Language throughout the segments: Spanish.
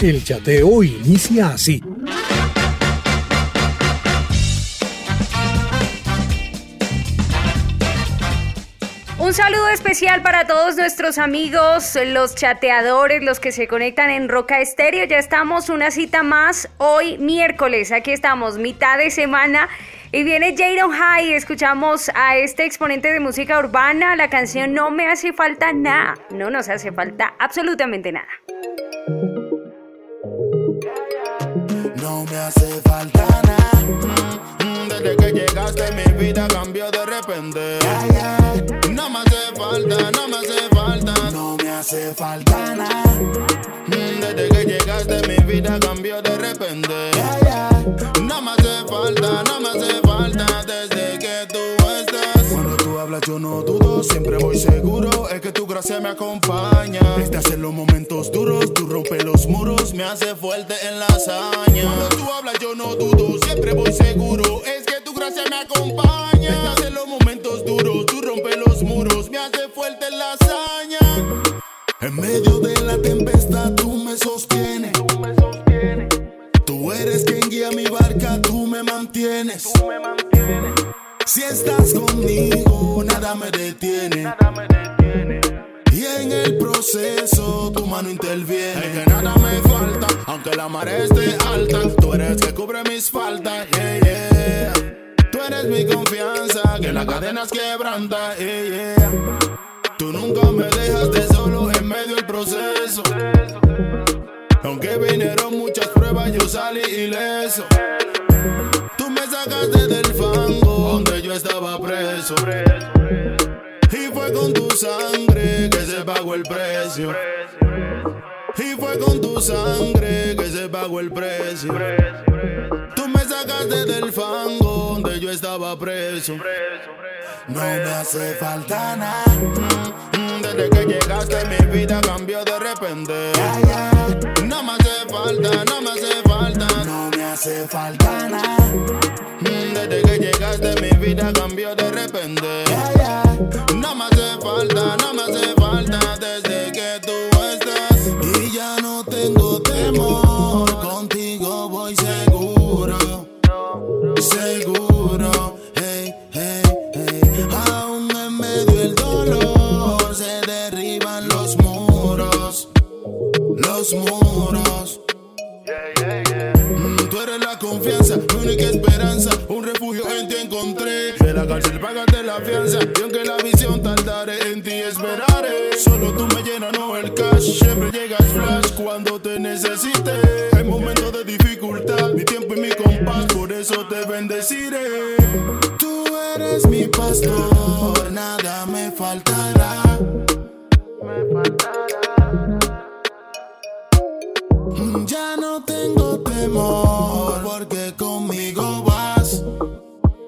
El chateo inicia así. Un saludo especial para todos nuestros amigos, los chateadores, los que se conectan en Roca Estéreo. Ya estamos una cita más hoy miércoles. Aquí estamos, mitad de semana. Y viene Jadon High, escuchamos a este exponente de música urbana, la canción No me hace falta nada, no nos hace falta absolutamente nada. No me hace falta nada. Desde que llegaste mi vida cambió de repente. No me hace falta, no me hace falta. No me hace falta nada. Desde que llegaste mi vida cambió de repente. No me hace falta, no me hace falta desde que tú. Cuando hablas yo no dudo, siempre voy seguro, es que tu gracia me acompaña. Estás en los momentos duros, tú rompes los muros, me hace fuerte en la hazaña. Cuando tú hablas yo no dudo, siempre voy seguro, es que tu gracia me acompaña. Estás en los momentos duros, tú rompes los muros, me hace fuerte en la hazaña. En medio hace falta nada. Mm, Tú eres la confianza, mi única esperanza. Un refugio en ti encontré. De la cárcel pagaste la fianza. Y aunque la visión tardaré, en ti esperaré. Solo tú me llenas, no el cash. Siempre llegas flash cuando te necesite. En momentos de dificultad, mi tiempo y mi compás. Por eso te bendeciré. Tú eres mi pastor, nada me faltará. Me faltará. Ya no tengo temor porque conmigo vas.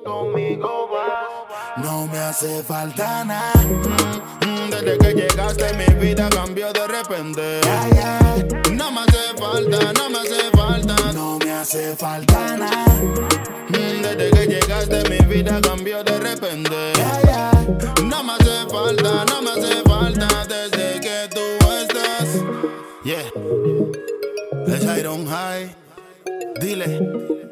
Conmigo vas. No me hace falta nada. Desde que llegaste mi vida cambió de repente. No me hace falta, no me hace falta. No me hace falta nada. Desde que llegaste mi vida cambió de repente. No me hace falta, no me hace falta desde que tú estás. Yeah. Es Iron High. Dile.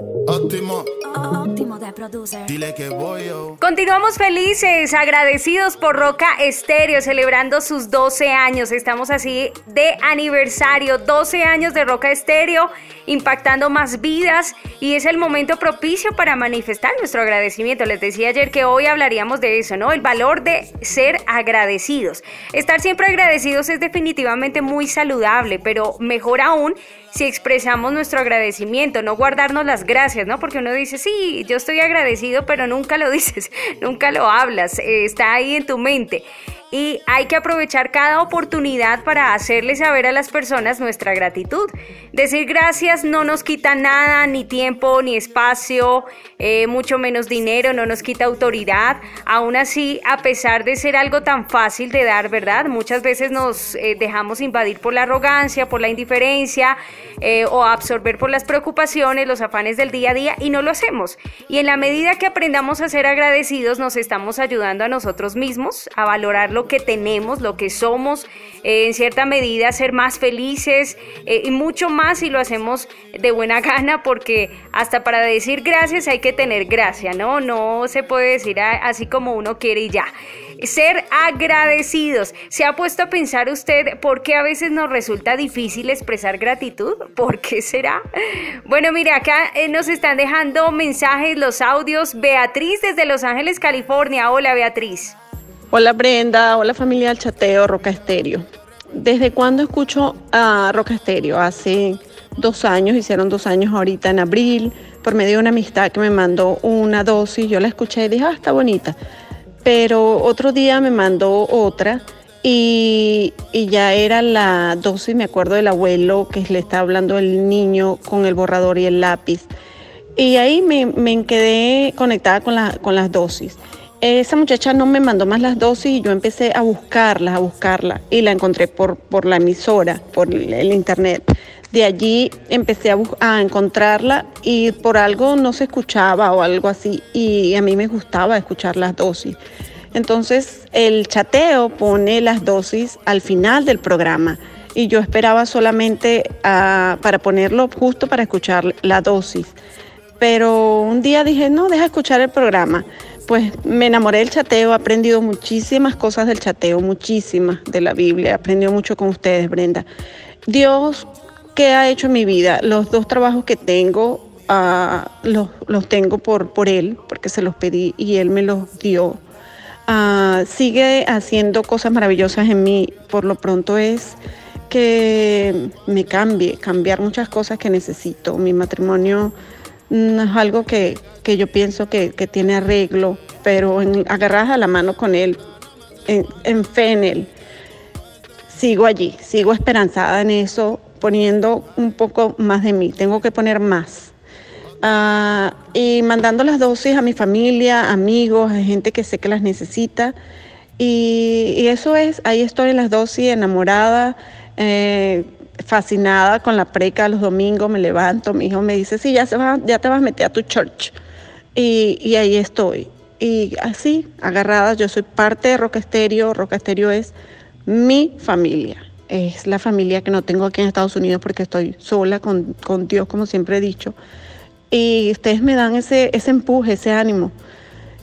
Óptimo. Óptimo de producer. Dile que voy yo. Continuamos felices, agradecidos por Roca Estéreo, celebrando sus 12 años. Estamos así de aniversario, 12 años de Roca Estéreo, impactando más vidas y es el momento propicio para manifestar nuestro agradecimiento. Les decía ayer que hoy hablaríamos de eso, ¿no? El valor de ser agradecidos. Estar siempre agradecidos es definitivamente muy saludable, pero mejor aún si expresamos nuestro agradecimiento, no guardarnos las gracias, ¿no? Porque uno dice, sí, yo estoy agradecido, pero nunca lo dices, nunca lo hablas, eh, está ahí en tu mente. Y hay que aprovechar cada oportunidad para hacerle saber a las personas nuestra gratitud. Decir gracias no nos quita nada, ni tiempo, ni espacio, eh, mucho menos dinero, no nos quita autoridad. Aún así, a pesar de ser algo tan fácil de dar, ¿verdad? Muchas veces nos eh, dejamos invadir por la arrogancia, por la indiferencia eh, o absorber por las preocupaciones, los afanes del día a día y no lo hacemos. Y en la medida que aprendamos a ser agradecidos, nos estamos ayudando a nosotros mismos a valorar lo que tenemos, lo que somos, eh, en cierta medida ser más felices eh, y mucho más si lo hacemos de buena gana, porque hasta para decir gracias hay que tener gracia, ¿no? No se puede decir así como uno quiere y ya. Ser agradecidos. ¿Se ha puesto a pensar usted por qué a veces nos resulta difícil expresar gratitud? ¿Por qué será? Bueno, mire, acá eh, nos están dejando mensajes, los audios. Beatriz desde Los Ángeles, California. Hola, Beatriz. Hola Brenda, hola familia del chateo Roca Estéreo. ¿Desde cuándo escucho a Roca Estéreo? Hace dos años, hicieron dos años ahorita en abril, por medio de una amistad que me mandó una dosis, yo la escuché y dije, ah, está bonita. Pero otro día me mandó otra y, ya era la dosis, me acuerdo del abuelo que le estaba hablando el niño con el borrador y el lápiz. Y ahí me, quedé conectada con, con las dosis esa muchacha no me mandó más las dosis y yo empecé a buscarlas, a buscarla y la encontré por, por la emisora, por el internet. De allí empecé a, a, encontrarla y por algo no se escuchaba o algo así y a mí me gustaba escuchar las dosis. Entonces el chateo pone las dosis al final del programa y yo esperaba solamente ah, para ponerlo justo para escuchar la dosis. Pero un día dije, no, deja escuchar el programa pues me enamoré del chateo, he aprendido muchísimas cosas del chateo, muchísimas de la Biblia, he aprendido mucho con ustedes, Brenda. Dios, ¿qué ha hecho en mi vida? Los dos trabajos que tengo, ah, los, tengo por, por Él, porque se los pedí y Él me los dio. Ah, sigue haciendo cosas maravillosas en mí, por lo pronto es que me cambie, cambiar muchas cosas que necesito. Mi matrimonio no es algo que, yo pienso que, tiene arreglo, pero en, agarradas a la mano con él, en, fe en él, sigo allí, sigo esperanzada en eso, poniendo un poco más de mí, tengo que poner más. Ah, y mandando las dosis a mi familia, amigos, a gente que sé que las necesita. Y, y eso es, ahí estoy en las dosis, enamorada. Eh, fascinada con la preca los domingos, me levanto, mi hijo me dice, sí, ya, se va, ya te vas a meter a tu church. Y, ahí estoy. Y así, agarrada, yo soy parte de Roca Estéreo. Roca Estéreo es mi familia. Es la familia que no tengo aquí en Estados Unidos porque estoy sola con, con Dios, como siempre he dicho. Y ustedes me dan ese, ese empuje, ese ánimo.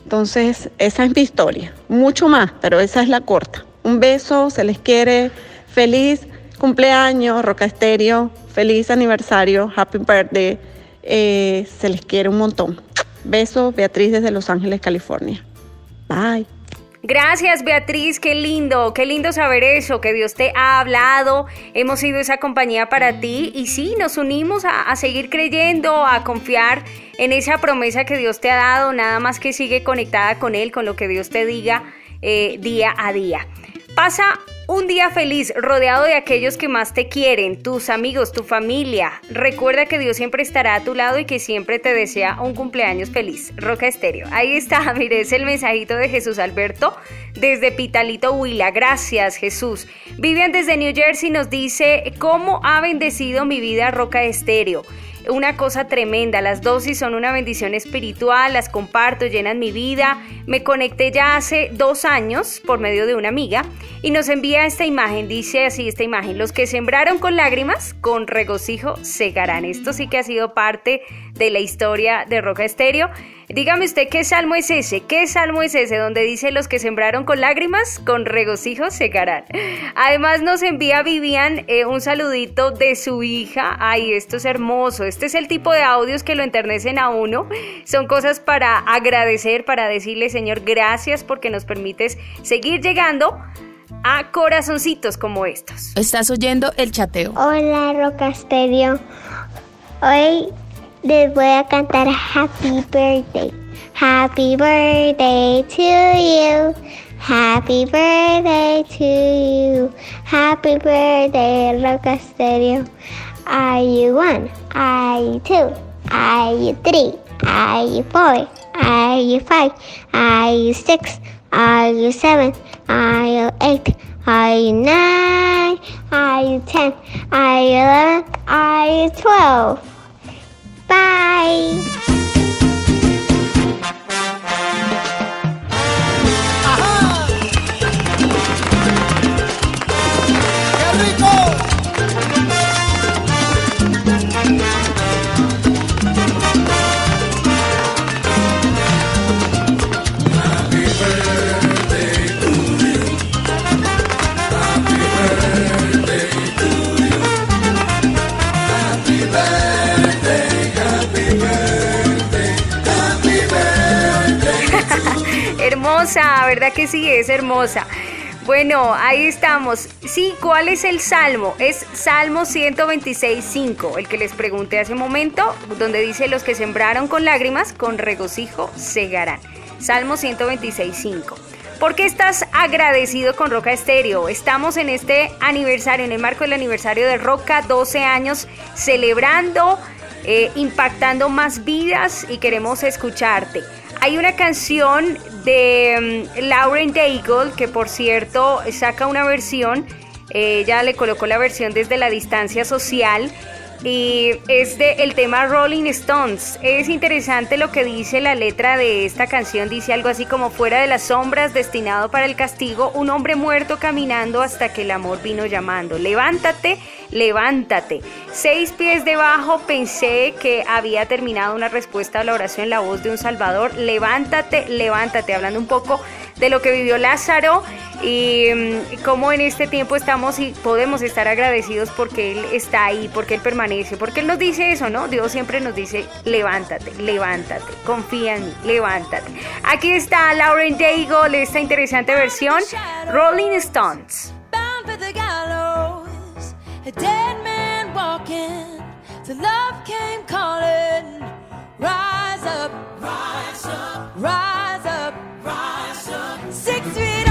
Entonces, esa es mi historia. Mucho más, pero esa es la corta. Un beso, se les quiere. Feliz cumpleaños, Roca Estéreo, feliz aniversario, happy birthday. Eh, se les quiere un montón. Besos, Beatriz desde Los Ángeles, California. Bye. Gracias Beatriz, qué lindo, qué lindo saber eso, que Dios te ha hablado, hemos sido esa compañía para ti y sí, nos unimos a, seguir creyendo, a confiar en esa promesa que Dios te ha dado, nada más que sigue conectada con Él, con lo que Dios te diga eh, día a día. Pasa un día feliz, rodeado de aquellos que más te quieren, tus amigos, tu familia. Recuerda que Dios siempre estará a tu lado y que siempre te desea un cumpleaños feliz. Roca Estéreo. Ahí está, mire, es el mensajito de Jesús Alberto desde Pitalito Huila. Gracias, Jesús. Vivian desde New Jersey nos dice, ¿cómo ha bendecido mi vida Roca Estéreo? Una cosa tremenda. Las dosis son una bendición espiritual, las comparto, llenan mi vida. Me conecté ya hace dos años por medio de una amiga y nos envía esta imagen. Dice así esta imagen, los que sembraron con lágrimas, con regocijo segarán. Esto sí que ha sido parte de la historia de Roca Estéreo. Dígame usted qué salmo es ese, qué salmo es ese donde dice los que sembraron con lágrimas, con regocijo secarán. Además nos envía Vivian eh, un saludito de su hija. Ay, esto es hermoso. Este es el tipo de audios que lo enternecen a uno. Son cosas para agradecer, para decirle Señor gracias porque nos permites seguir llegando a corazoncitos como estos. Estás oyendo el chateo. Hola Rocasterio. Hoy les voy a cantar Happy Birthday. Happy birthday to you. Happy birthday to you. Happy birthday, Roca Stereo. Are you one? Are you two? Are you three? Are you four? Are you five? Are you six? Are you seven? Are you eight? Are you nine? Are you ten? Are you eleven? Are you twelve? Bye. Hermosa, ¿verdad que sí? Es hermosa. Bueno, ahí estamos. Sí, ¿cuál es el salmo? Es Salmo 126.5, el que les pregunté hace un momento, donde dice, los que sembraron con lágrimas, con regocijo segarán. Salmo 126.5. ¿Por qué estás agradecido con Roca Estéreo? Estamos en este aniversario, en el marco del aniversario de Roca, 12 años, celebrando, eh, impactando más vidas y queremos escucharte. Hay una canción de mm, Lauren Daigle, que por cierto saca una versión, ella le colocó la versión desde la distancia social y es de el tema Rolling Stones. Es interesante lo que dice la letra de esta canción, dice algo así como fuera de las sombras, destinado para el castigo, un hombre muerto caminando hasta que el amor vino llamando. Levántate, levántate. Seis pies debajo pensé que había terminado una respuesta a la oración en la voz de un Salvador. Levántate, levántate, hablando un poco de lo que vivió Lázaro y mm, cómo en este tiempo estamos y podemos estar agradecidos porque Él está ahí, porque Él permanece, porque Él nos dice eso, ¿no? Dios siempre nos dice, levántate, levántate, confía en mí, levántate. Aquí está Lauren Daigle, esta interesante versión, Rolling Stones. a dead man walking, so love came calling. Rise up, rise up, rise up, rise up. Six feet.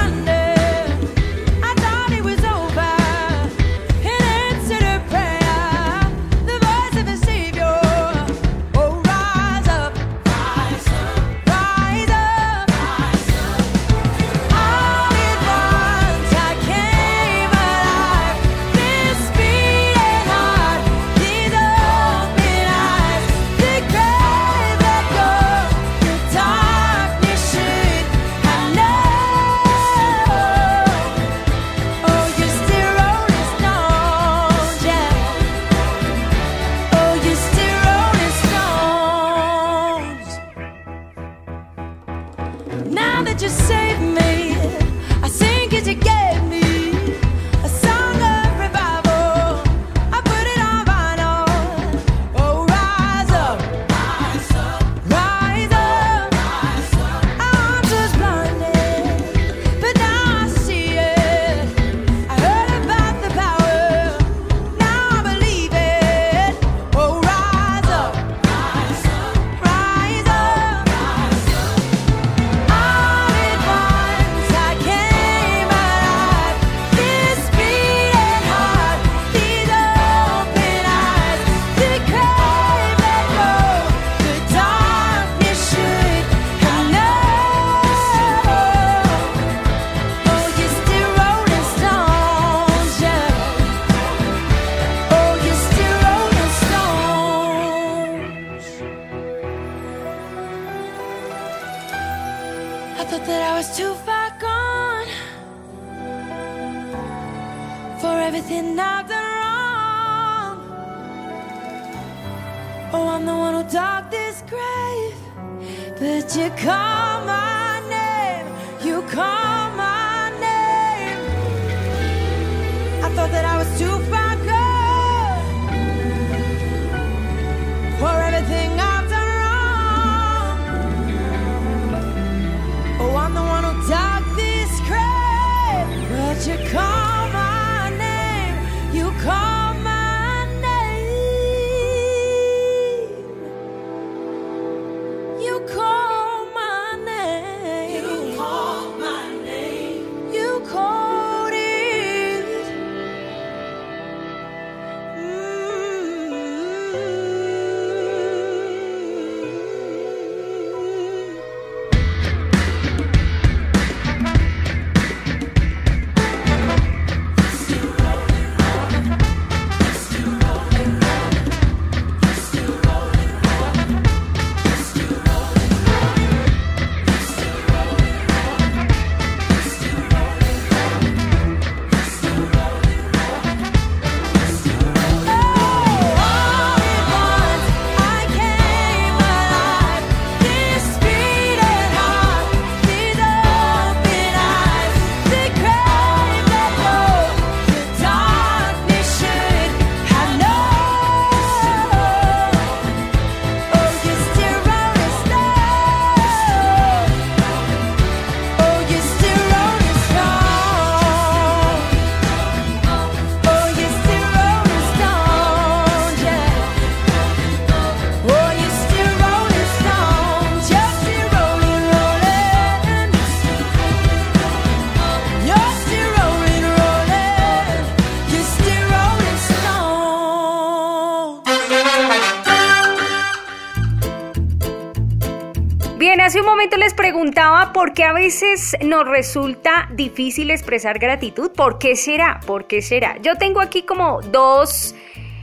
Hace un momento les preguntaba por qué a veces nos resulta difícil expresar gratitud. ¿Por qué será? ¿Por qué será? Yo tengo aquí como dos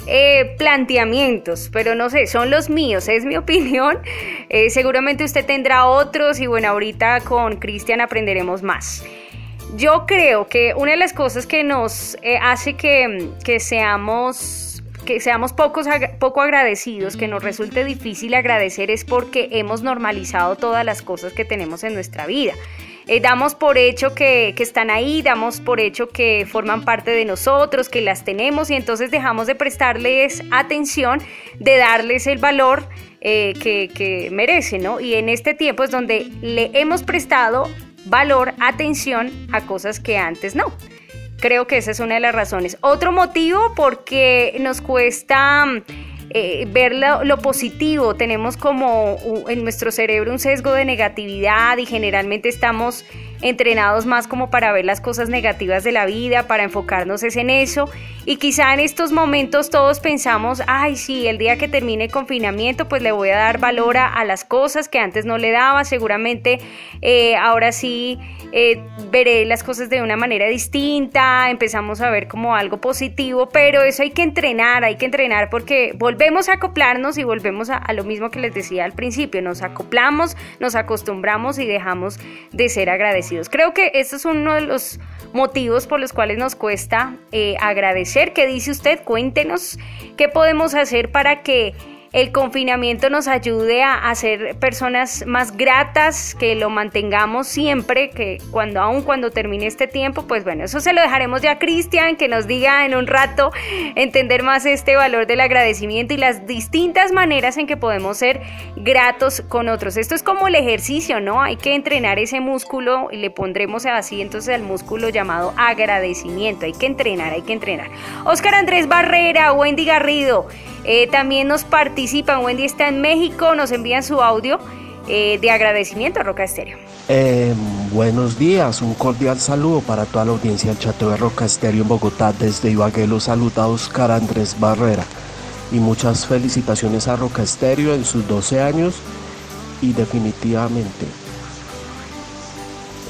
eh, planteamientos, pero no sé, son los míos, es mi opinión. Eh, seguramente usted tendrá otros y bueno, ahorita con Cristian aprenderemos más. Yo creo que una de las cosas que nos eh, hace que, que seamos que seamos pocos, poco agradecidos, que nos resulte difícil agradecer es porque hemos normalizado todas las cosas que tenemos en nuestra vida. Eh, damos por hecho que, están ahí, damos por hecho que forman parte de nosotros, que las tenemos y entonces dejamos de prestarles atención, de darles el valor eh, que, que merecen, ¿no? Y en este tiempo es donde le hemos prestado valor, atención a cosas que antes no. Creo que esa es una de las razones. Otro motivo porque nos cuesta eh, ver lo, positivo. Tenemos como en nuestro cerebro un sesgo de negatividad y generalmente estamos entrenados más como para ver las cosas negativas de la vida, para enfocarnos es en eso. Y quizá en estos momentos todos pensamos, ay, sí, el día que termine el confinamiento, pues le voy a dar valor a, las cosas que antes no le daba. Seguramente eh, ahora sí eh, veré las cosas de una manera distinta, empezamos a ver como algo positivo, pero eso hay que entrenar, hay que entrenar porque volvemos a acoplarnos y volvemos a, a lo mismo que les decía al principio, nos acoplamos, nos acostumbramos y dejamos de ser agradecidos. Creo que este es uno de los motivos por los cuales nos cuesta eh, agradecer. ¿Qué dice usted? Cuéntenos qué podemos hacer para que el confinamiento nos ayude a, ser personas más gratas, que lo mantengamos siempre, que cuando aún cuando termine este tiempo, pues bueno, eso se lo dejaremos ya a Cristian, que nos diga en un rato entender más este valor del agradecimiento y las distintas maneras en que podemos ser gratos con otros. Esto es como el ejercicio, ¿no? Hay que entrenar ese músculo y le pondremos así entonces al músculo llamado agradecimiento. Hay que entrenar, hay que entrenar. Oscar Andrés Barrera, Wendy Garrido. Eh, también nos participan, Wendy está en México, nos envían su audio eh, de agradecimiento a Roca Estéreo. Eh, buenos días, un cordial saludo para toda la audiencia del Chateo de Roca Estéreo en Bogotá. Desde Ibagué los saluda Oscar Andrés Barrera. Y muchas felicitaciones a Roca Estéreo en sus 12 años y definitivamente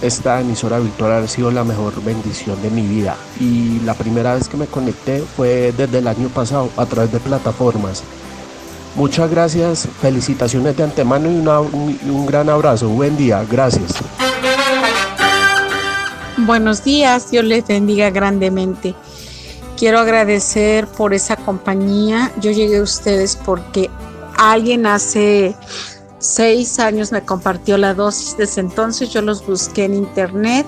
esta emisora virtual ha sido la mejor bendición de mi vida. Y la primera vez que me conecté fue desde el año pasado a través de plataformas. Muchas gracias, felicitaciones de antemano y, un gran abrazo. Buen día, gracias. Buenos días, Dios les bendiga grandemente. Quiero agradecer por esa compañía. Yo llegué a ustedes porque alguien hace seis años me compartió la dosis. Desde entonces yo los busqué en internet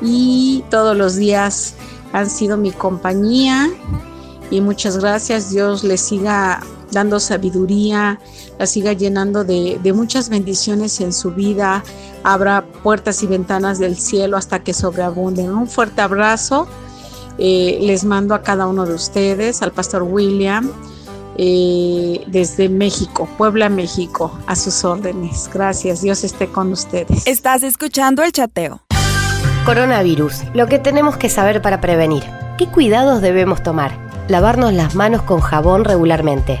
y todos los días han sido mi compañía. Y muchas gracias. Dios les siga dando sabiduría, la siga llenando de, muchas bendiciones en su vida. Abra puertas y ventanas del cielo hasta que sobreabunden. Un fuerte abrazo. Eh, les mando a cada uno de ustedes, al pastor William, eh, desde México, Puebla, México, a sus órdenes. Gracias, Dios esté con ustedes. Estás escuchando el chateo. Coronavirus, lo que tenemos que saber para prevenir. ¿Qué cuidados debemos tomar? Lavarnos las manos con jabón regularmente.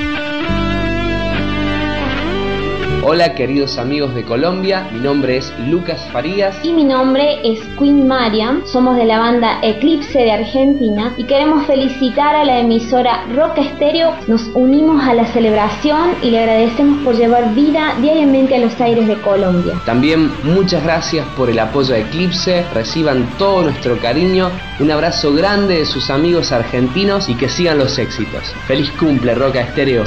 Hola queridos amigos de Colombia, mi nombre es Lucas Farías y mi nombre es Queen Mariam, somos de la banda Eclipse de Argentina y queremos felicitar a la emisora Roca Estéreo, nos unimos a la celebración y le agradecemos por llevar vida diariamente a los aires de Colombia. También muchas gracias por el apoyo a Eclipse, reciban todo nuestro cariño, un abrazo grande de sus amigos argentinos y que sigan los éxitos. Feliz cumple Roca Estéreo.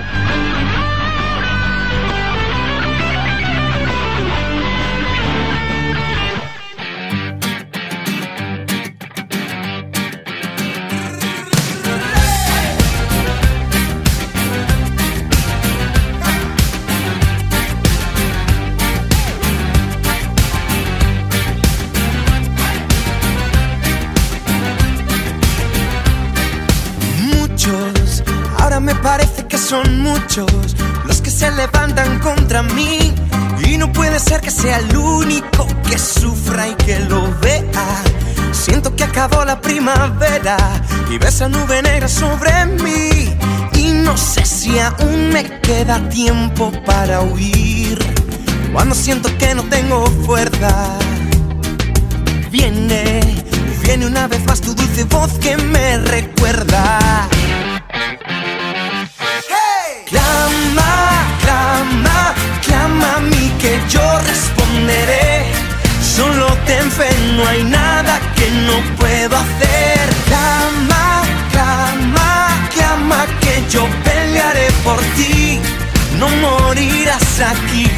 Son muchos los que se levantan contra mí. Y no puede ser que sea el único que sufra y que lo vea. Siento que acabó la primavera y ves esa nube negra sobre mí. Y no sé si aún me queda tiempo para huir. Cuando siento que no tengo fuerza, viene, viene una vez más tu dulce voz que me recuerda. Clama, clama, clama a mí que yo responderé. Solo ten fe, no hay nada que no puedo hacer. Clama, clama, clama que yo pelearé por ti. No morirás aquí,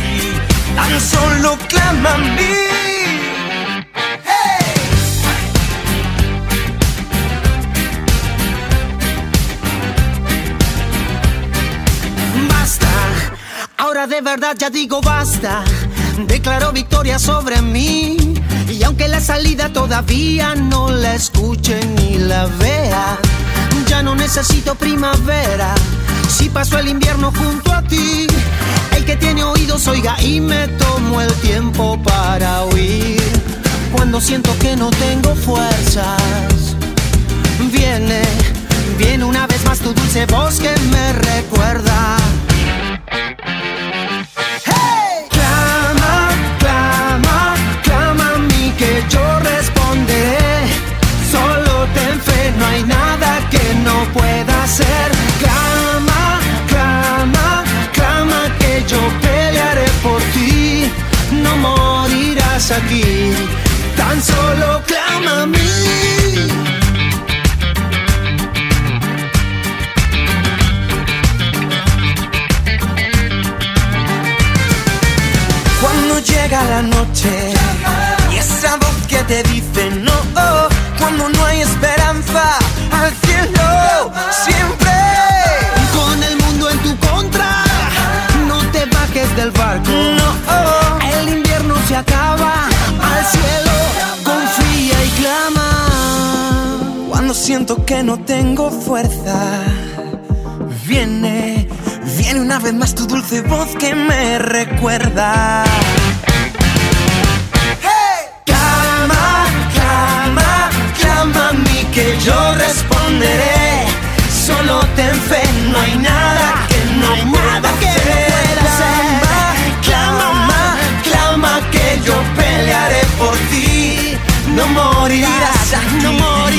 tan solo clama a mí. De verdad ya digo basta. Declaro victoria sobre mí. Y aunque la salida todavía no la escuche ni la vea, ya no necesito primavera. Si paso el invierno junto a ti, el que tiene oídos oiga y me tomo el tiempo para oír. Cuando siento que no tengo fuerzas, viene, viene una vez más tu dulce voz que me recuerda. Que no pueda hacer. Clama, clama, clama que yo pelearé por ti. No morirás aquí, tan solo clama a mí. Cuando llega la noche y esa voz que te dice no, cuando no hay esperanza al siempre. Con el mundo en tu contra, no te bajes del barco. No, oh, el invierno se acaba al cielo, confía y clama. Cuando siento que no tengo fuerza, viene, viene una vez más tu dulce voz que me recuerda. Clama, clama, clama a mí que yo responderé. Solo ten fe, no hay nada que no pueda hacer. Clama, clama, que yo pelearé por ti. No morirás no morirás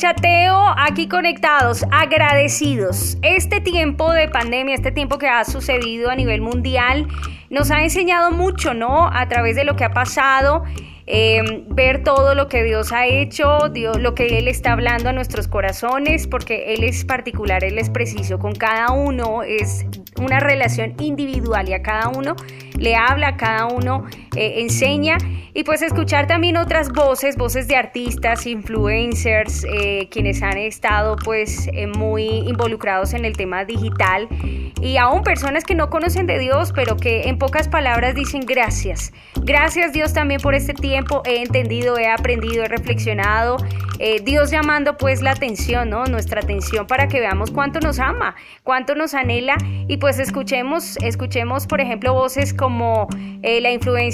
chateo, aquí conectados, agradecidos. Este tiempo de pandemia, este tiempo que ha sucedido a nivel mundial, nos ha enseñado mucho, ¿no? A través de lo que ha pasado, eh, ver todo lo que Dios ha hecho, Dios, lo que Él está hablando a nuestros corazones, porque Él es particular, Él es preciso con cada uno, es una relación individual y a cada uno le habla, a cada uno eh, enseña y pues escuchar también otras voces, voces de artistas, influencers, eh, quienes han estado pues eh, muy involucrados en el tema digital y aún personas que no conocen de Dios, pero que en pocas palabras dicen gracias. Gracias Dios también por este tiempo, he entendido, he aprendido, he reflexionado. Eh, Dios llamando pues la atención, ¿no? Nuestra atención para que veamos cuánto nos ama, cuánto nos anhela y pues escuchemos, escuchemos por ejemplo voces como eh, la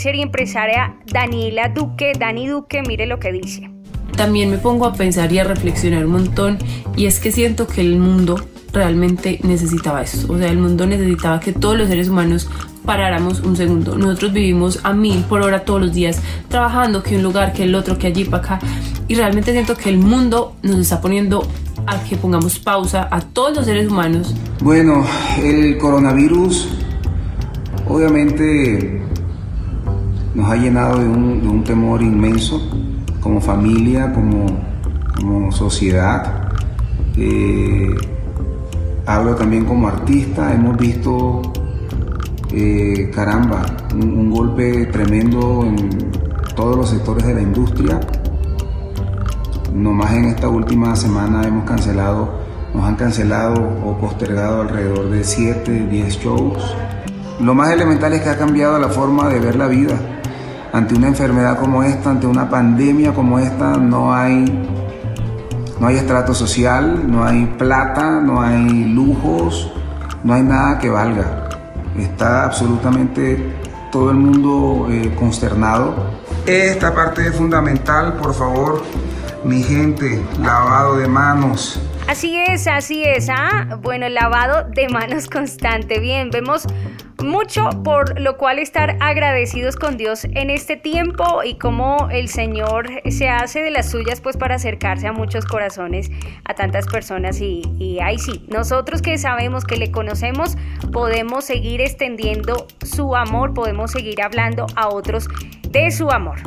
influencer y empresaria Daniela Duque, Dani Duque, mire lo que dice. También me pongo a pensar y a reflexionar un montón y es que siento que el mundo realmente necesitaba eso, o sea, el mundo necesitaba que todos los seres humanos paráramos un segundo. Nosotros vivimos a mil por hora todos los días, trabajando que un lugar, que el otro, que allí, para acá. Y realmente siento que el mundo nos está poniendo a que pongamos pausa a todos los seres humanos. Bueno, el coronavirus obviamente nos ha llenado de un, de un temor inmenso como familia, como, como sociedad. Eh, hablo también como artista, hemos visto eh, caramba, un, un, golpe tremendo en todos los sectores de la industria. nomás en esta última semana hemos cancelado, nos han cancelado o postergado alrededor de 7, 10 shows. Lo más elemental es que ha cambiado la forma de ver la vida. Ante una enfermedad como esta, ante una pandemia como esta, no hay, no hay estrato social, no hay plata, no hay lujos, no hay nada que valga. Está absolutamente todo el mundo eh, consternado. Esta parte es fundamental, por favor, mi gente, lavado de manos. Así es, así es, ¿ah? Bueno, lavado de manos constante. Bien, vemos mucho por lo cual estar agradecidos con Dios en este tiempo y cómo el Señor se hace de las suyas pues para acercarse a muchos corazones, a tantas personas y, y ahí sí, nosotros que sabemos que le conocemos podemos seguir extendiendo su amor, podemos seguir hablando a otros de su amor.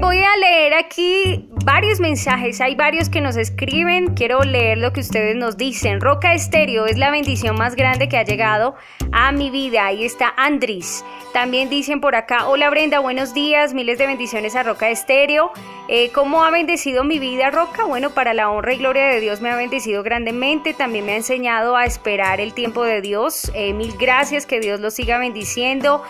Voy a leer aquí varios mensajes, hay varios que nos escriben, quiero leer lo que ustedes nos dicen. Roca Estéreo es la bendición más grande que ha llegado a mi vida. Ahí está Andris. También dicen por acá, hola Brenda, buenos días, miles de bendiciones a Roca Estéreo. Eh, ¿Cómo ha bendecido mi vida Roca? Bueno, para la honra y gloria de Dios me ha bendecido grandemente, también me ha enseñado a esperar el tiempo de Dios. Eh, mil gracias, que Dios lo siga bendiciendo.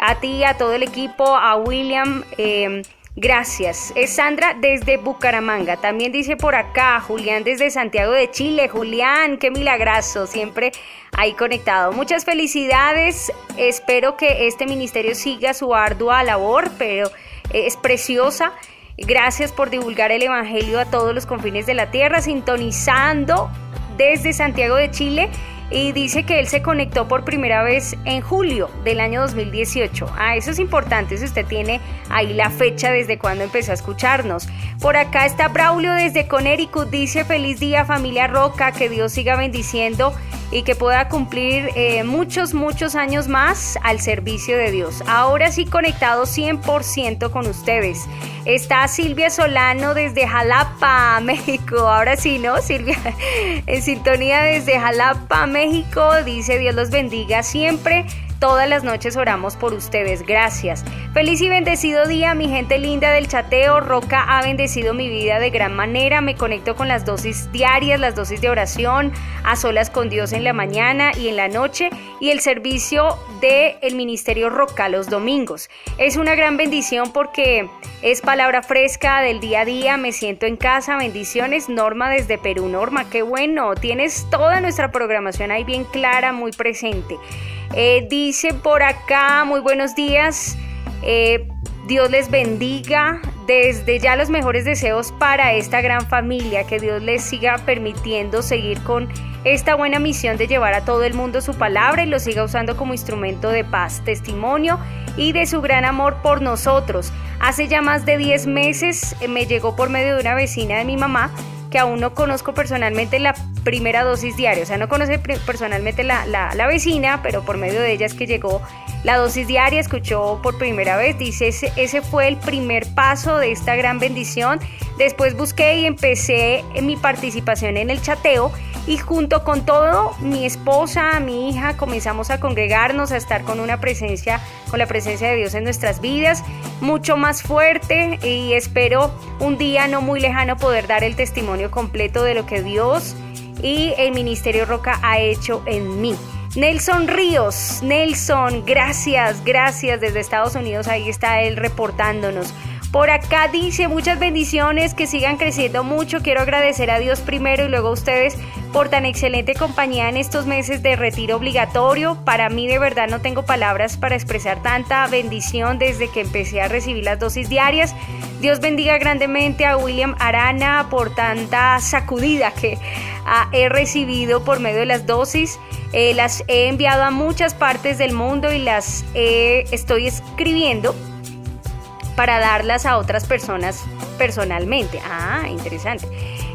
A ti, a todo el equipo, a William. Eh, Gracias. Es Sandra desde Bucaramanga. También dice por acá Julián desde Santiago de Chile. Julián, qué milagroso. Siempre ahí conectado. Muchas felicidades. Espero que este ministerio siga su ardua labor, pero es preciosa. Gracias por divulgar el Evangelio a todos los confines de la tierra, sintonizando desde Santiago de Chile y dice que él se conectó por primera vez en julio del año 2018. Ah, eso es importante si usted tiene ahí la fecha desde cuando empezó a escucharnos. Por acá está Braulio desde Connecticut, dice feliz día familia Roca, que Dios siga bendiciendo y que pueda cumplir eh, muchos, muchos años más al servicio de Dios. Ahora sí conectado 100% con ustedes. Está Silvia Solano desde Jalapa, México. Ahora sí, ¿no? Silvia, en sintonía desde Jalapa, México. Dice Dios los bendiga siempre. Todas las noches oramos por ustedes. Gracias. Feliz y bendecido día, mi gente linda del chateo. Roca ha bendecido mi vida de gran manera. Me conecto con las dosis diarias, las dosis de oración, a solas con Dios en la mañana y en la noche y el servicio del el Ministerio Roca los domingos. Es una gran bendición porque es palabra fresca del día a día. Me siento en casa. Bendiciones. Norma desde Perú. Norma, qué bueno. Tienes toda nuestra programación ahí bien clara, muy presente. Eh, dice por acá, muy buenos días. Eh, Dios les bendiga. Desde ya los mejores deseos para esta gran familia. Que Dios les siga permitiendo seguir con esta buena misión de llevar a todo el mundo su palabra y lo siga usando como instrumento de paz, testimonio y de su gran amor por nosotros. Hace ya más de 10 meses eh, me llegó por medio de una vecina de mi mamá que aún no conozco personalmente la primera dosis diaria. O sea, no conoce personalmente la, la, vecina, pero por medio de ella es que llegó la dosis diaria, escuchó por primera vez. Dice, ese, ese fue el primer paso de esta gran bendición. Después busqué y empecé mi participación en el chateo y junto con todo, mi esposa, mi hija, comenzamos a congregarnos, a estar con una presencia, con la presencia de Dios en nuestras vidas, mucho más fuerte y espero un día no muy lejano poder dar el testimonio completo de lo que Dios y el Ministerio Roca ha hecho en mí. Nelson Ríos, Nelson, gracias, gracias desde Estados Unidos, ahí está él reportándonos. Por acá dice muchas bendiciones, que sigan creciendo mucho. Quiero agradecer a Dios primero y luego a ustedes por tan excelente compañía en estos meses de retiro obligatorio. Para mí de verdad no tengo palabras para expresar tanta bendición desde que empecé a recibir las dosis diarias. Dios bendiga grandemente a William Arana por tanta sacudida que he recibido por medio de las dosis. Eh, las he enviado a muchas partes del mundo y las estoy escribiendo para darlas a otras personas personalmente. Ah, interesante.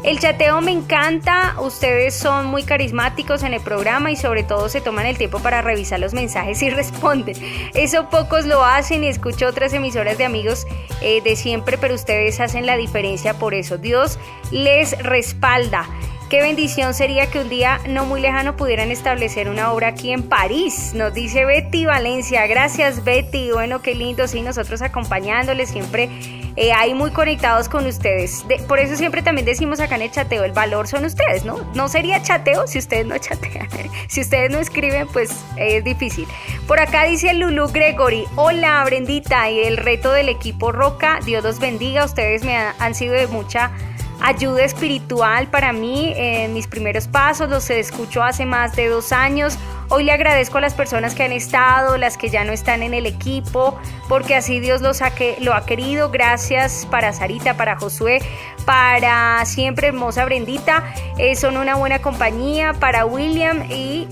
El chateo me encanta, ustedes son muy carismáticos en el programa y sobre todo se toman el tiempo para revisar los mensajes y responden. Eso pocos lo hacen y escucho otras emisoras de amigos eh, de siempre, pero ustedes hacen la diferencia por eso. Dios les respalda. Qué bendición sería que un día no muy lejano pudieran establecer una obra aquí en París. Nos dice Betty Valencia. Gracias Betty. Bueno, qué lindo, sí, nosotros acompañándoles siempre eh, ahí muy conectados con ustedes. por eso siempre también decimos acá en el chateo, el valor son ustedes, ¿no? No sería chateo si ustedes no chatean. si ustedes no escriben, pues es difícil. Por acá dice Lulu Gregory, hola Brendita y el reto del equipo Roca, Dios los bendiga, ustedes me han sido de mucha ayuda espiritual para mí en mis primeros pasos, los escucho hace más de dos años. Hoy le agradezco a las personas que han estado, las que ya no están en el equipo, porque así Dios los ha lo ha querido. Gracias para Sarita, para Josué, para siempre hermosa Brendita. Eh, son una buena compañía, para William y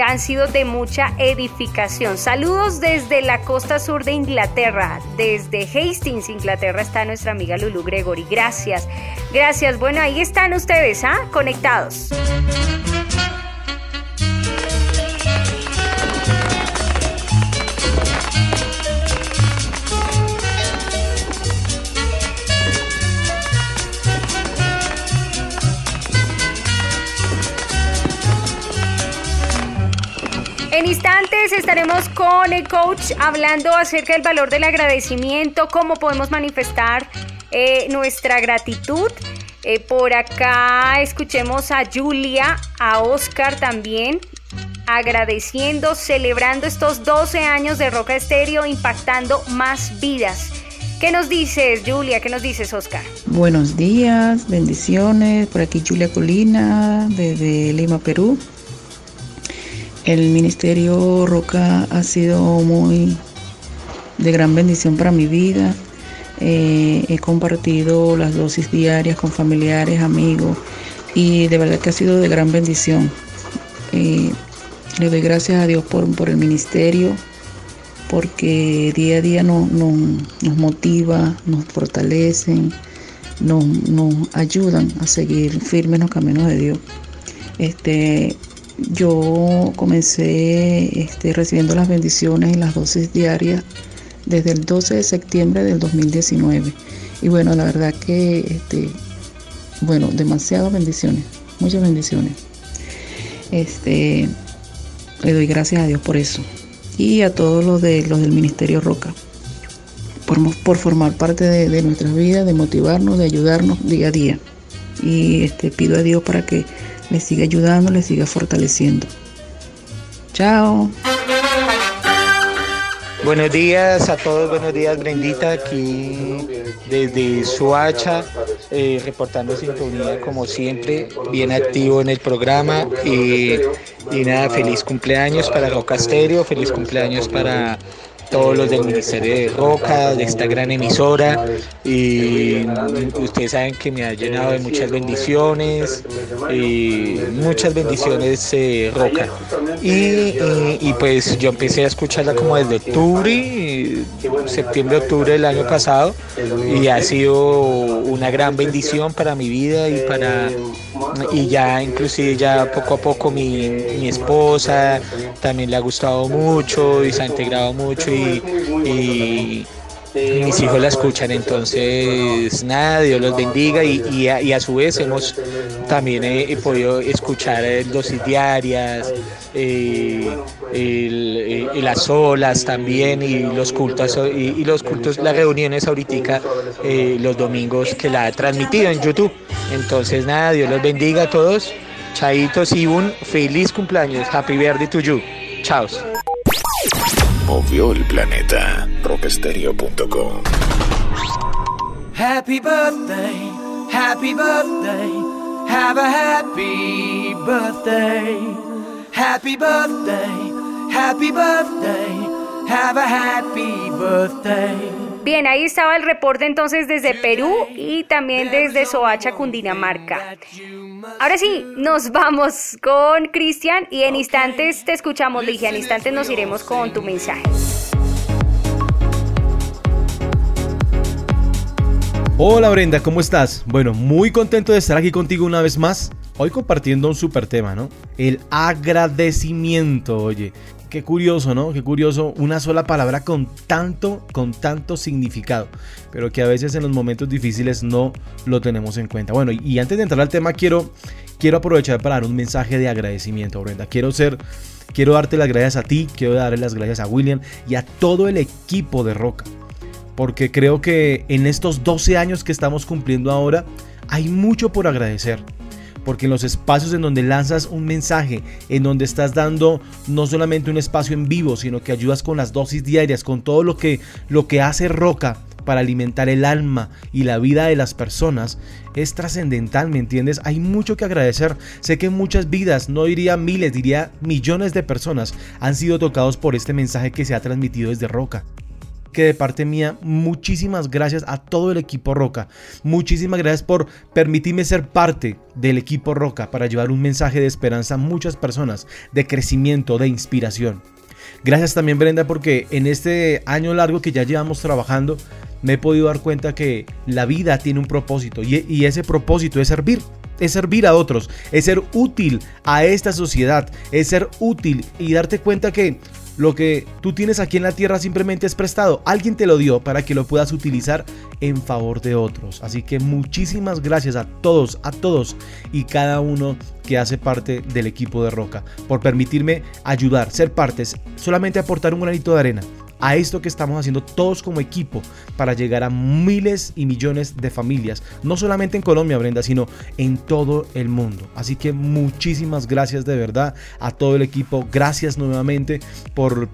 han sido de mucha edificación. Saludos desde la costa sur de Inglaterra, desde Hastings, Inglaterra está nuestra amiga Lulu Gregory. Gracias, gracias. Bueno, ahí están ustedes, ¿ah? Conectados. En instantes estaremos con el coach hablando acerca del valor del agradecimiento, cómo podemos manifestar eh, nuestra gratitud. Eh, por acá escuchemos a Julia, a Oscar también, agradeciendo, celebrando estos 12 años de Roca Estéreo, impactando más vidas. ¿Qué nos dices, Julia? ¿Qué nos dices, Oscar? Buenos días, bendiciones. Por aquí Julia Colina, desde Lima, Perú. El Ministerio Roca ha sido muy de gran bendición para mi vida. Eh, he compartido las dosis diarias con familiares, amigos y de verdad que ha sido de gran bendición. Eh, le doy gracias a Dios por, el ministerio porque día a día nos, motiva, nos fortalecen, nos, nos ayudan a seguir firmes en los caminos de Dios. Este, yo comencé este, recibiendo las bendiciones y las dosis diarias desde el 12 de septiembre del 2019. Y bueno, la verdad que, este, bueno, demasiadas bendiciones, muchas bendiciones. Este, le doy gracias a Dios por eso. Y a todos los, de, los del Ministerio Roca, por, por formar parte de, de nuestras vidas, de motivarnos, de ayudarnos día a día. Y este, pido a Dios para que le siga ayudando, le siga fortaleciendo. Chao. Buenos días a todos, buenos días Brendita, aquí desde Suacha, eh, reportando sintonía como siempre, bien activo en el programa y, y nada, feliz cumpleaños para Rocasterio, feliz cumpleaños para todos los del Ministerio de Roca, de esta gran emisora. Y ustedes saben que me ha llenado de muchas bendiciones, y muchas bendiciones eh, Roca. Y, pues yo empecé a escucharla como desde octubre, septiembre, octubre del año pasado, y ha sido una gran bendición para mi vida y para y ya inclusive ya poco a poco mi, mi, esposa también le ha gustado mucho y se ha integrado mucho y, mis hijos la escuchan, entonces nada, Dios los bendiga y, a, su vez hemos también he, podido escuchar dosis diarias, eh, las olas también y los cultos y, los cultos, las reuniones ahorita eh, los domingos que la ha transmitido en YouTube. Entonces nada, Dios los bendiga a todos. Chaitos y un feliz cumpleaños. Happy birthday to you. Chao. Movió el planeta. Rockstereo.com. Happy birthday, happy birthday, have a happy birthday. Happy birthday, happy birthday, have a happy birthday. Bien, ahí estaba el reporte entonces desde Perú y también desde Soacha, Cundinamarca. Ahora sí, nos vamos con Cristian y en instantes te escuchamos, Ligia. En instantes nos iremos con tu mensaje. Hola Brenda, ¿cómo estás? Bueno, muy contento de estar aquí contigo una vez más. Hoy compartiendo un super tema, ¿no? El agradecimiento, oye qué curioso, ¿no? Qué curioso, una sola palabra con tanto, con tanto significado, pero que a veces en los momentos difíciles no lo tenemos en cuenta. Bueno, y antes de entrar al tema, quiero, quiero aprovechar para dar un mensaje de agradecimiento, Brenda. Quiero ser Quiero darte las gracias a ti, quiero darle las gracias a William y a todo el equipo de Roca. Porque creo que en estos 12 años que estamos cumpliendo ahora, hay mucho por agradecer. Porque en los espacios en donde lanzas un mensaje, en donde estás dando no solamente un espacio en vivo, sino que ayudas con las dosis diarias, con todo lo que, lo que hace Roca, para alimentar el alma y la vida de las personas es trascendental, ¿me entiendes? Hay mucho que agradecer. Sé que muchas vidas, no diría miles, diría millones de personas han sido tocados por este mensaje que se ha transmitido desde Roca que de parte mía, muchísimas gracias a todo el equipo Roca. Muchísimas gracias por permitirme ser parte del equipo Roca para llevar un mensaje de esperanza a muchas personas, de crecimiento, de inspiración. Gracias también Brenda porque en este año largo que ya llevamos trabajando, me he podido dar cuenta que la vida tiene un propósito y, ese propósito es servir. Es servir a otros, es ser útil a esta sociedad, es ser útil y darte cuenta que lo que tú tienes aquí en la tierra simplemente es prestado. Alguien te lo dio para que lo puedas utilizar en favor de otros. Así que muchísimas gracias a todos, a todos y cada uno que hace parte del equipo de Roca por permitirme ayudar, ser partes, solamente aportar un granito de arena a esto que estamos haciendo todos como equipo para llegar a miles y millones de familias, no solamente en Colombia, Brenda, sino en todo el mundo. Así que muchísimas gracias de verdad a todo el equipo. Gracias nuevamente por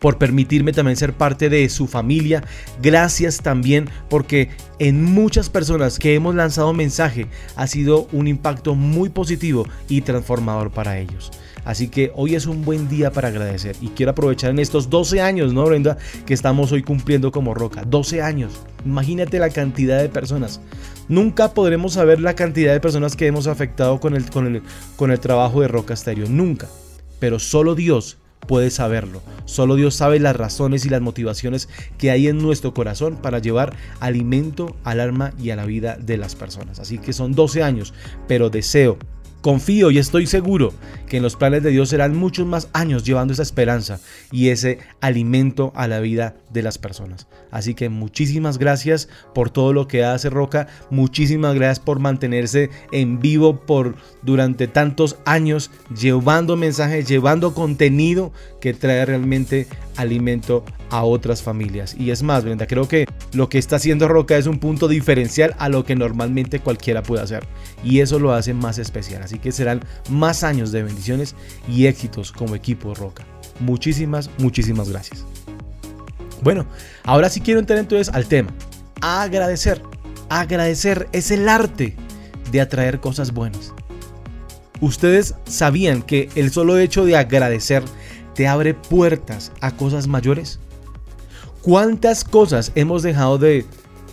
por permitirme también ser parte de su familia. Gracias también porque en muchas personas que hemos lanzado mensaje ha sido un impacto muy positivo y transformador para ellos. Así que hoy es un buen día para agradecer y quiero aprovechar en estos 12 años, ¿no, Brenda? Que estamos hoy cumpliendo como Roca. 12 años. Imagínate la cantidad de personas. Nunca podremos saber la cantidad de personas que hemos afectado con el, con el, con el trabajo de Roca Stereo. Nunca. Pero solo Dios puede saberlo. Solo Dios sabe las razones y las motivaciones que hay en nuestro corazón para llevar alimento al alma y a la vida de las personas. Así que son 12 años, pero deseo Confío y estoy seguro que en los planes de Dios serán muchos más años llevando esa esperanza y ese alimento a la vida de las personas. Así que muchísimas gracias por todo lo que hace Roca, muchísimas gracias por mantenerse en vivo por durante tantos años llevando mensajes, llevando contenido que trae realmente alimento a otras familias. Y es más, Brenda, creo que lo que está haciendo Roca es un punto diferencial a lo que normalmente cualquiera puede hacer. Y eso lo hace más especial. Así que serán más años de bendiciones y éxitos como equipo Roca. Muchísimas, muchísimas gracias. Bueno, ahora sí quiero entrar entonces al tema. Agradecer. Agradecer es el arte de atraer cosas buenas. Ustedes sabían que el solo hecho de agradecer te abre puertas a cosas mayores? ¿Cuántas cosas hemos dejado de,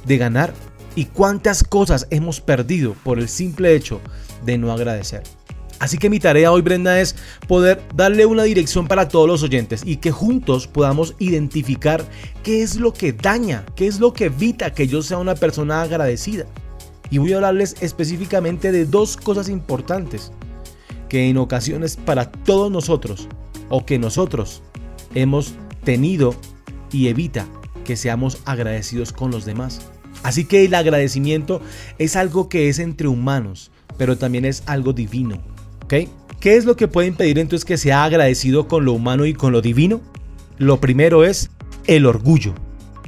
ganar y cuántas cosas hemos perdido por el simple hecho de no agradecer? Así que mi tarea hoy, Brenda, es poder darle una dirección para todos los oyentes y que juntos podamos identificar qué es lo que daña, qué es lo que evita que yo sea una persona agradecida. Y voy a hablarles específicamente de dos cosas importantes que en ocasiones para todos nosotros o que nosotros hemos tenido y evita que seamos agradecidos con los demás. Así que el agradecimiento es algo que es entre humanos, pero también es algo divino. ¿Qué es lo que puede impedir entonces que sea agradecido con lo humano y con lo divino? Lo primero es el orgullo.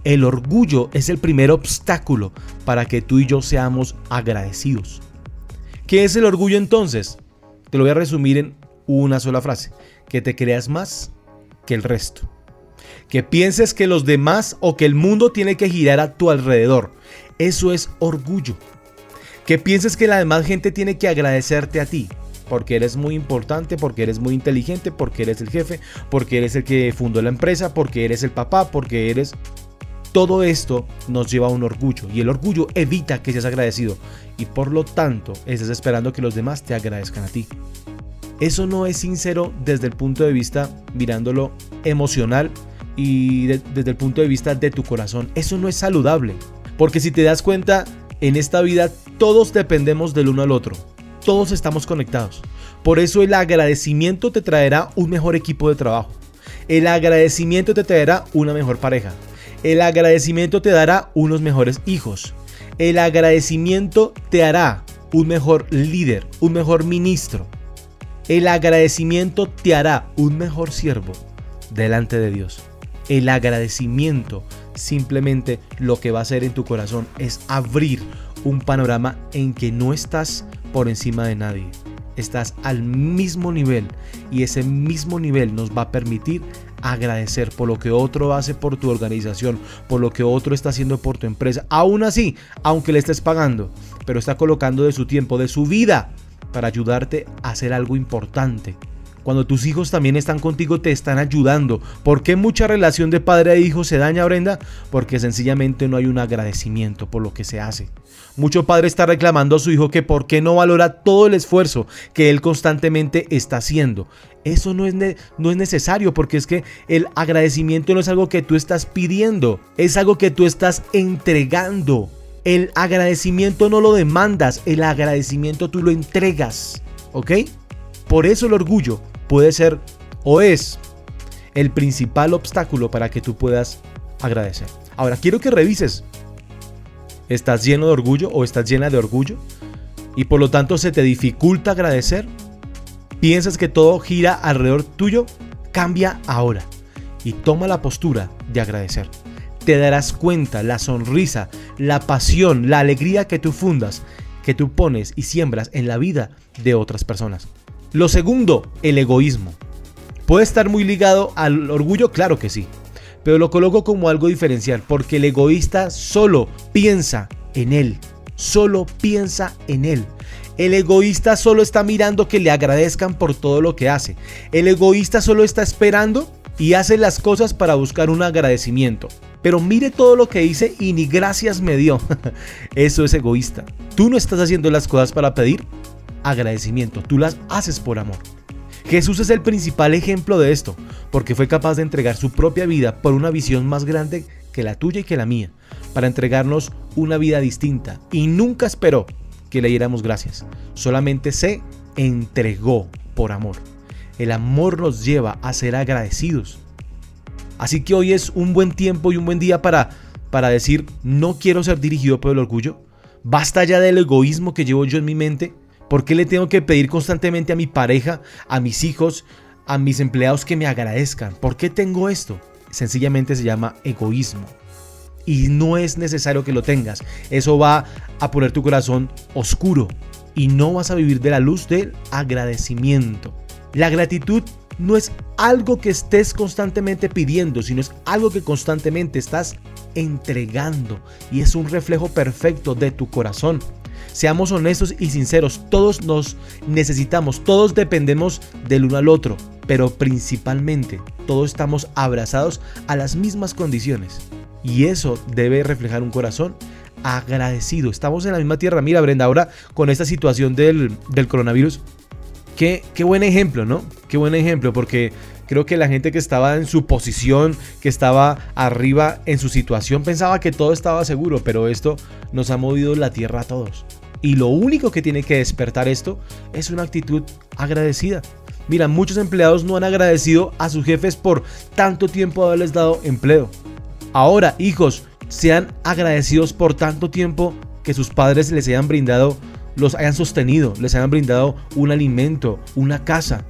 El orgullo es el primer obstáculo para que tú y yo seamos agradecidos. ¿Qué es el orgullo entonces? Te lo voy a resumir en una sola frase que te creas más que el resto. Que pienses que los demás o que el mundo tiene que girar a tu alrededor. Eso es orgullo. Que pienses que la demás gente tiene que agradecerte a ti. Porque eres muy importante, porque eres muy inteligente, porque eres el jefe, porque eres el que fundó la empresa, porque eres el papá, porque eres... Todo esto nos lleva a un orgullo y el orgullo evita que seas agradecido y por lo tanto estás esperando que los demás te agradezcan a ti. Eso no es sincero desde el punto de vista mirándolo emocional y desde el punto de vista de tu corazón. Eso no es saludable. Porque si te das cuenta, en esta vida todos dependemos del uno al otro. Todos estamos conectados. Por eso el agradecimiento te traerá un mejor equipo de trabajo. El agradecimiento te traerá una mejor pareja. El agradecimiento te dará unos mejores hijos. El agradecimiento te hará un mejor líder, un mejor ministro. El agradecimiento te hará un mejor siervo delante de Dios. El agradecimiento simplemente lo que va a hacer en tu corazón es abrir un panorama en que no estás por encima de nadie. Estás al mismo nivel y ese mismo nivel nos va a permitir agradecer por lo que otro hace por tu organización, por lo que otro está haciendo por tu empresa. Aún así, aunque le estés pagando, pero está colocando de su tiempo, de su vida, para ayudarte a hacer algo importante. Cuando tus hijos también están contigo, te están ayudando. ¿Por qué mucha relación de padre a hijo se daña, Brenda? Porque sencillamente no hay un agradecimiento por lo que se hace. Mucho padre está reclamando a su hijo que por qué no valora todo el esfuerzo que él constantemente está haciendo. Eso no es, no es necesario porque es que el agradecimiento no es algo que tú estás pidiendo, es algo que tú estás entregando. El agradecimiento no lo demandas, el agradecimiento tú lo entregas. ¿Ok? Por eso el orgullo puede ser o es el principal obstáculo para que tú puedas agradecer. Ahora, quiero que revises. ¿Estás lleno de orgullo o estás llena de orgullo? Y por lo tanto se te dificulta agradecer. ¿Piensas que todo gira alrededor tuyo? Cambia ahora y toma la postura de agradecer te darás cuenta la sonrisa, la pasión, la alegría que tú fundas, que tú pones y siembras en la vida de otras personas. Lo segundo, el egoísmo. ¿Puede estar muy ligado al orgullo? Claro que sí. Pero lo coloco como algo diferencial, porque el egoísta solo piensa en él. Solo piensa en él. El egoísta solo está mirando que le agradezcan por todo lo que hace. El egoísta solo está esperando y hace las cosas para buscar un agradecimiento. Pero mire todo lo que hice y ni gracias me dio. Eso es egoísta. Tú no estás haciendo las cosas para pedir agradecimiento, tú las haces por amor. Jesús es el principal ejemplo de esto, porque fue capaz de entregar su propia vida por una visión más grande que la tuya y que la mía, para entregarnos una vida distinta, y nunca esperó que le diéramos gracias, solamente se entregó por amor. El amor nos lleva a ser agradecidos Así que hoy es un buen tiempo y un buen día para, para decir, no quiero ser dirigido por el orgullo. Basta ya del egoísmo que llevo yo en mi mente. ¿Por qué le tengo que pedir constantemente a mi pareja, a mis hijos, a mis empleados que me agradezcan? ¿Por qué tengo esto? Sencillamente se llama egoísmo. Y no es necesario que lo tengas. Eso va a poner tu corazón oscuro y no vas a vivir de la luz del agradecimiento. La gratitud no es algo que estés constantemente pidiendo, sino es algo que constantemente estás entregando y es un reflejo perfecto de tu corazón. Seamos honestos y sinceros, todos nos necesitamos, todos dependemos del uno al otro, pero principalmente todos estamos abrazados a las mismas condiciones. Y eso debe reflejar un corazón agradecido. Estamos en la misma tierra. Mira, Brenda, ahora con esta situación del, del coronavirus, Qué, buen ejemplo, ¿no? Qué buen ejemplo, porque creo que la gente que estaba en su posición, que estaba arriba en su situación, pensaba que todo estaba seguro, pero esto nos ha movido la tierra a todos. Y lo único que tiene que despertar esto es una actitud agradecida. Mira, muchos empleados no han agradecido a sus jefes por tanto tiempo haberles dado empleo. Ahora, hijos, sean agradecidos por tanto tiempo que sus padres les hayan brindado los hayan sostenido, les hayan brindado un alimento, una casa.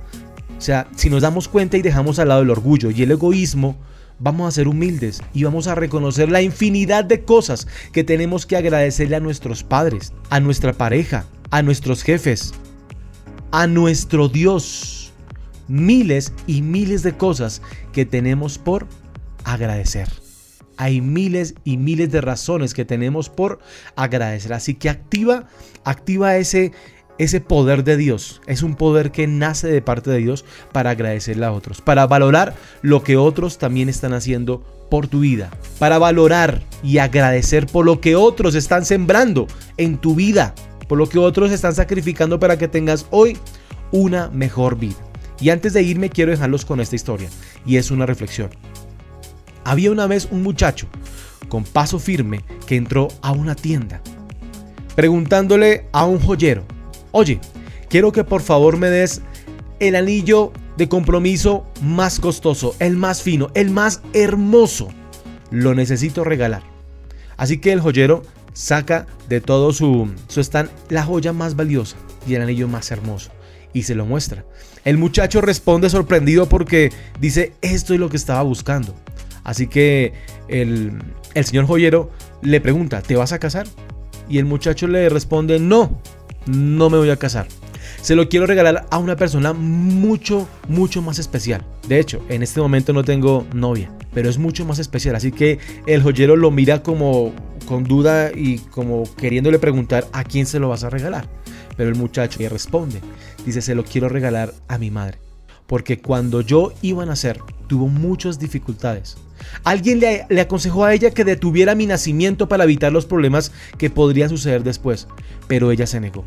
O sea, si nos damos cuenta y dejamos al lado el orgullo y el egoísmo, vamos a ser humildes y vamos a reconocer la infinidad de cosas que tenemos que agradecerle a nuestros padres, a nuestra pareja, a nuestros jefes, a nuestro Dios. Miles y miles de cosas que tenemos por agradecer hay miles y miles de razones que tenemos por agradecer. Así que activa, activa ese, ese poder de Dios. Es un poder que nace de parte de Dios para agradecerle a otros, para valorar lo que otros también están haciendo por tu vida, para valorar y agradecer por lo que otros están sembrando en tu vida, por lo que otros están sacrificando para que tengas hoy una mejor vida. Y antes de irme quiero dejarlos con esta historia y es una reflexión. Había una vez un muchacho con paso firme que entró a una tienda, preguntándole a un joyero, oye, quiero que por favor me des el anillo de compromiso más costoso, el más fino, el más hermoso, lo necesito regalar. Así que el joyero saca de todo su, su stand la joya más valiosa y el anillo más hermoso y se lo muestra. El muchacho responde sorprendido porque dice, esto es lo que estaba buscando. Así que el, el señor joyero le pregunta, ¿te vas a casar? Y el muchacho le responde, no, no me voy a casar. Se lo quiero regalar a una persona mucho, mucho más especial. De hecho, en este momento no tengo novia, pero es mucho más especial. Así que el joyero lo mira como con duda y como queriéndole preguntar a quién se lo vas a regalar. Pero el muchacho le responde, dice, se lo quiero regalar a mi madre. Porque cuando yo iba a nacer, tuvo muchas dificultades. Alguien le, aconsejó a ella que detuviera mi nacimiento para evitar los problemas que podrían suceder después, pero ella se negó.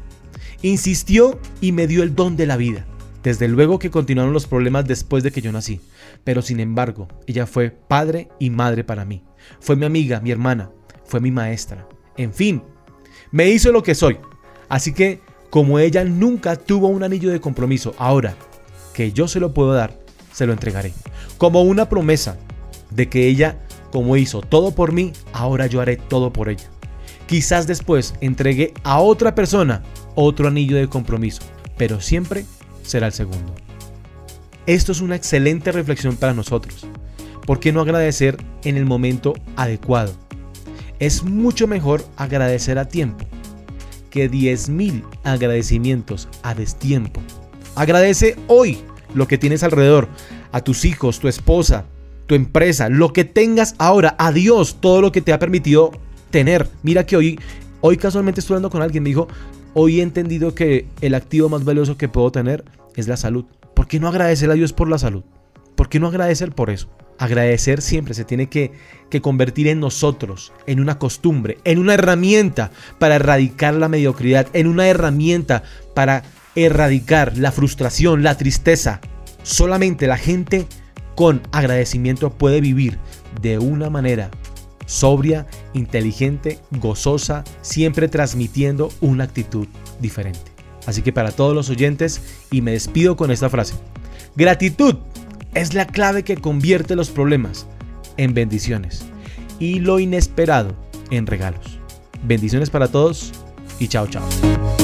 Insistió y me dio el don de la vida. Desde luego que continuaron los problemas después de que yo nací, pero sin embargo, ella fue padre y madre para mí. Fue mi amiga, mi hermana, fue mi maestra. En fin, me hizo lo que soy. Así que, como ella nunca tuvo un anillo de compromiso, ahora que yo se lo puedo dar, se lo entregaré. Como una promesa de que ella, como hizo todo por mí, ahora yo haré todo por ella. Quizás después entregue a otra persona otro anillo de compromiso, pero siempre será el segundo. Esto es una excelente reflexión para nosotros. ¿Por qué no agradecer en el momento adecuado? Es mucho mejor agradecer a tiempo que 10.000 agradecimientos a destiempo. Agradece hoy lo que tienes alrededor, a tus hijos, tu esposa, tu empresa, lo que tengas ahora, a Dios, todo lo que te ha permitido tener. Mira que hoy, hoy casualmente estoy hablando con alguien, me dijo, hoy he entendido que el activo más valioso que puedo tener es la salud. ¿Por qué no agradecer a Dios por la salud? ¿Por qué no agradecer por eso? Agradecer siempre se tiene que, convertir en nosotros, en una costumbre, en una herramienta para erradicar la mediocridad, en una herramienta para erradicar la frustración, la tristeza. Solamente la gente con agradecimiento puede vivir de una manera sobria, inteligente, gozosa, siempre transmitiendo una actitud diferente. Así que para todos los oyentes, y me despido con esta frase, gratitud es la clave que convierte los problemas en bendiciones y lo inesperado en regalos. Bendiciones para todos y chao chao.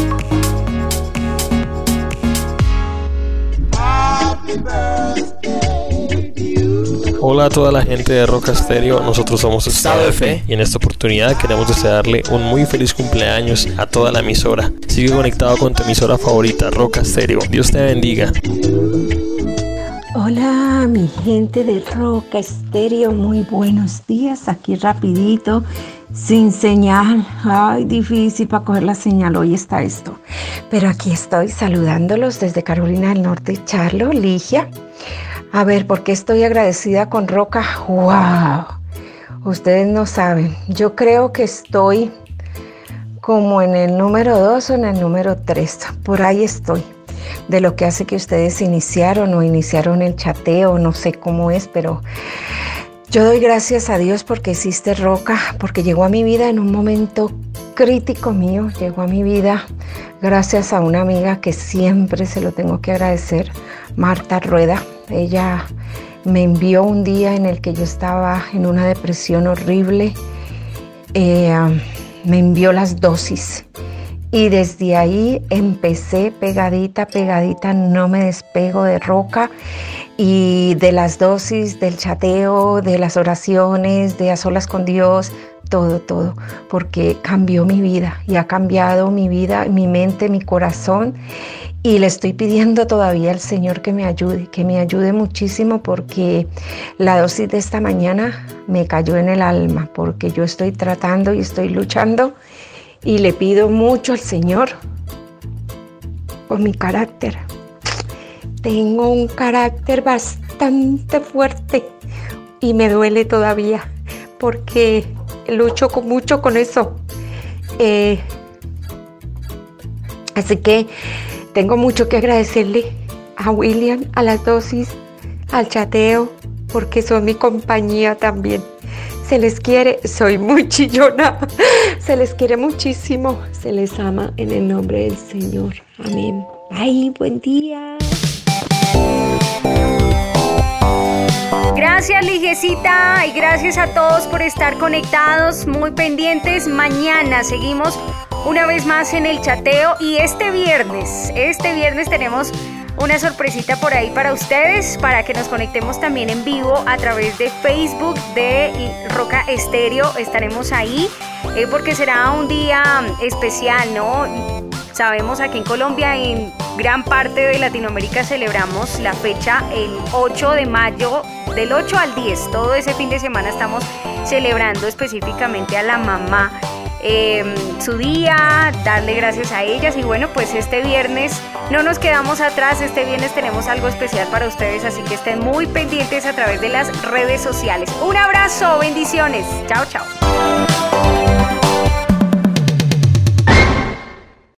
Hola a toda la gente de Roca Stereo, nosotros somos Estado de Fe y en esta oportunidad queremos desearle un muy feliz cumpleaños a toda la emisora. Sigue conectado con tu emisora favorita, Roca Stereo. Dios te bendiga. Hola mi gente de Roca Estéreo, muy buenos días, aquí rapidito, sin señal, ay difícil para coger la señal, hoy está esto, pero aquí estoy saludándolos desde Carolina del Norte, Charlo, Ligia, a ver, ¿por qué estoy agradecida con Roca? ¡Wow! Ustedes no saben, yo creo que estoy como en el número 2 o en el número 3, por ahí estoy. De lo que hace que ustedes iniciaron o iniciaron el chateo, no sé cómo es, pero yo doy gracias a Dios porque existe Roca, porque llegó a mi vida en un momento crítico mío, llegó a mi vida gracias a una amiga que siempre se lo tengo que agradecer, Marta Rueda. Ella me envió un día en el que yo estaba en una depresión horrible, eh, me envió las dosis y desde ahí empecé pegadita, pegadita, no me despego de roca y de las dosis, del chateo, de las oraciones, de a solas con Dios, todo, todo, porque cambió mi vida y ha cambiado mi vida, mi mente, mi corazón. Y le estoy pidiendo todavía al Señor que me ayude, que me ayude muchísimo porque la dosis de esta mañana me cayó en el alma, porque yo estoy tratando y estoy luchando y le pido mucho al Señor por mi carácter. Tengo un carácter bastante fuerte y me duele todavía porque lucho con, mucho con eso. Eh, así que tengo mucho que agradecerle a William, a las dosis, al chateo, porque son mi compañía también se les quiere, soy muy chillona, se les quiere muchísimo, se les ama en el nombre del Señor. Amén. Ay, buen día. Gracias, Ligecita, y gracias a todos por estar conectados, muy pendientes. Mañana seguimos una vez más en el chateo y este viernes, este viernes tenemos una sorpresita por ahí para ustedes, para que nos conectemos también en vivo a través de Facebook de Roca Estéreo. Estaremos ahí eh, porque será un día especial, ¿no? Sabemos aquí en Colombia, en gran parte de Latinoamérica celebramos la fecha el 8 de mayo, del 8 al 10. Todo ese fin de semana estamos celebrando específicamente a la mamá Em, su día, darle gracias a ellas y bueno, pues este viernes no nos quedamos atrás, este viernes tenemos algo especial para ustedes, así que estén muy pendientes a través de las redes sociales. Un abrazo, bendiciones, chao, chao.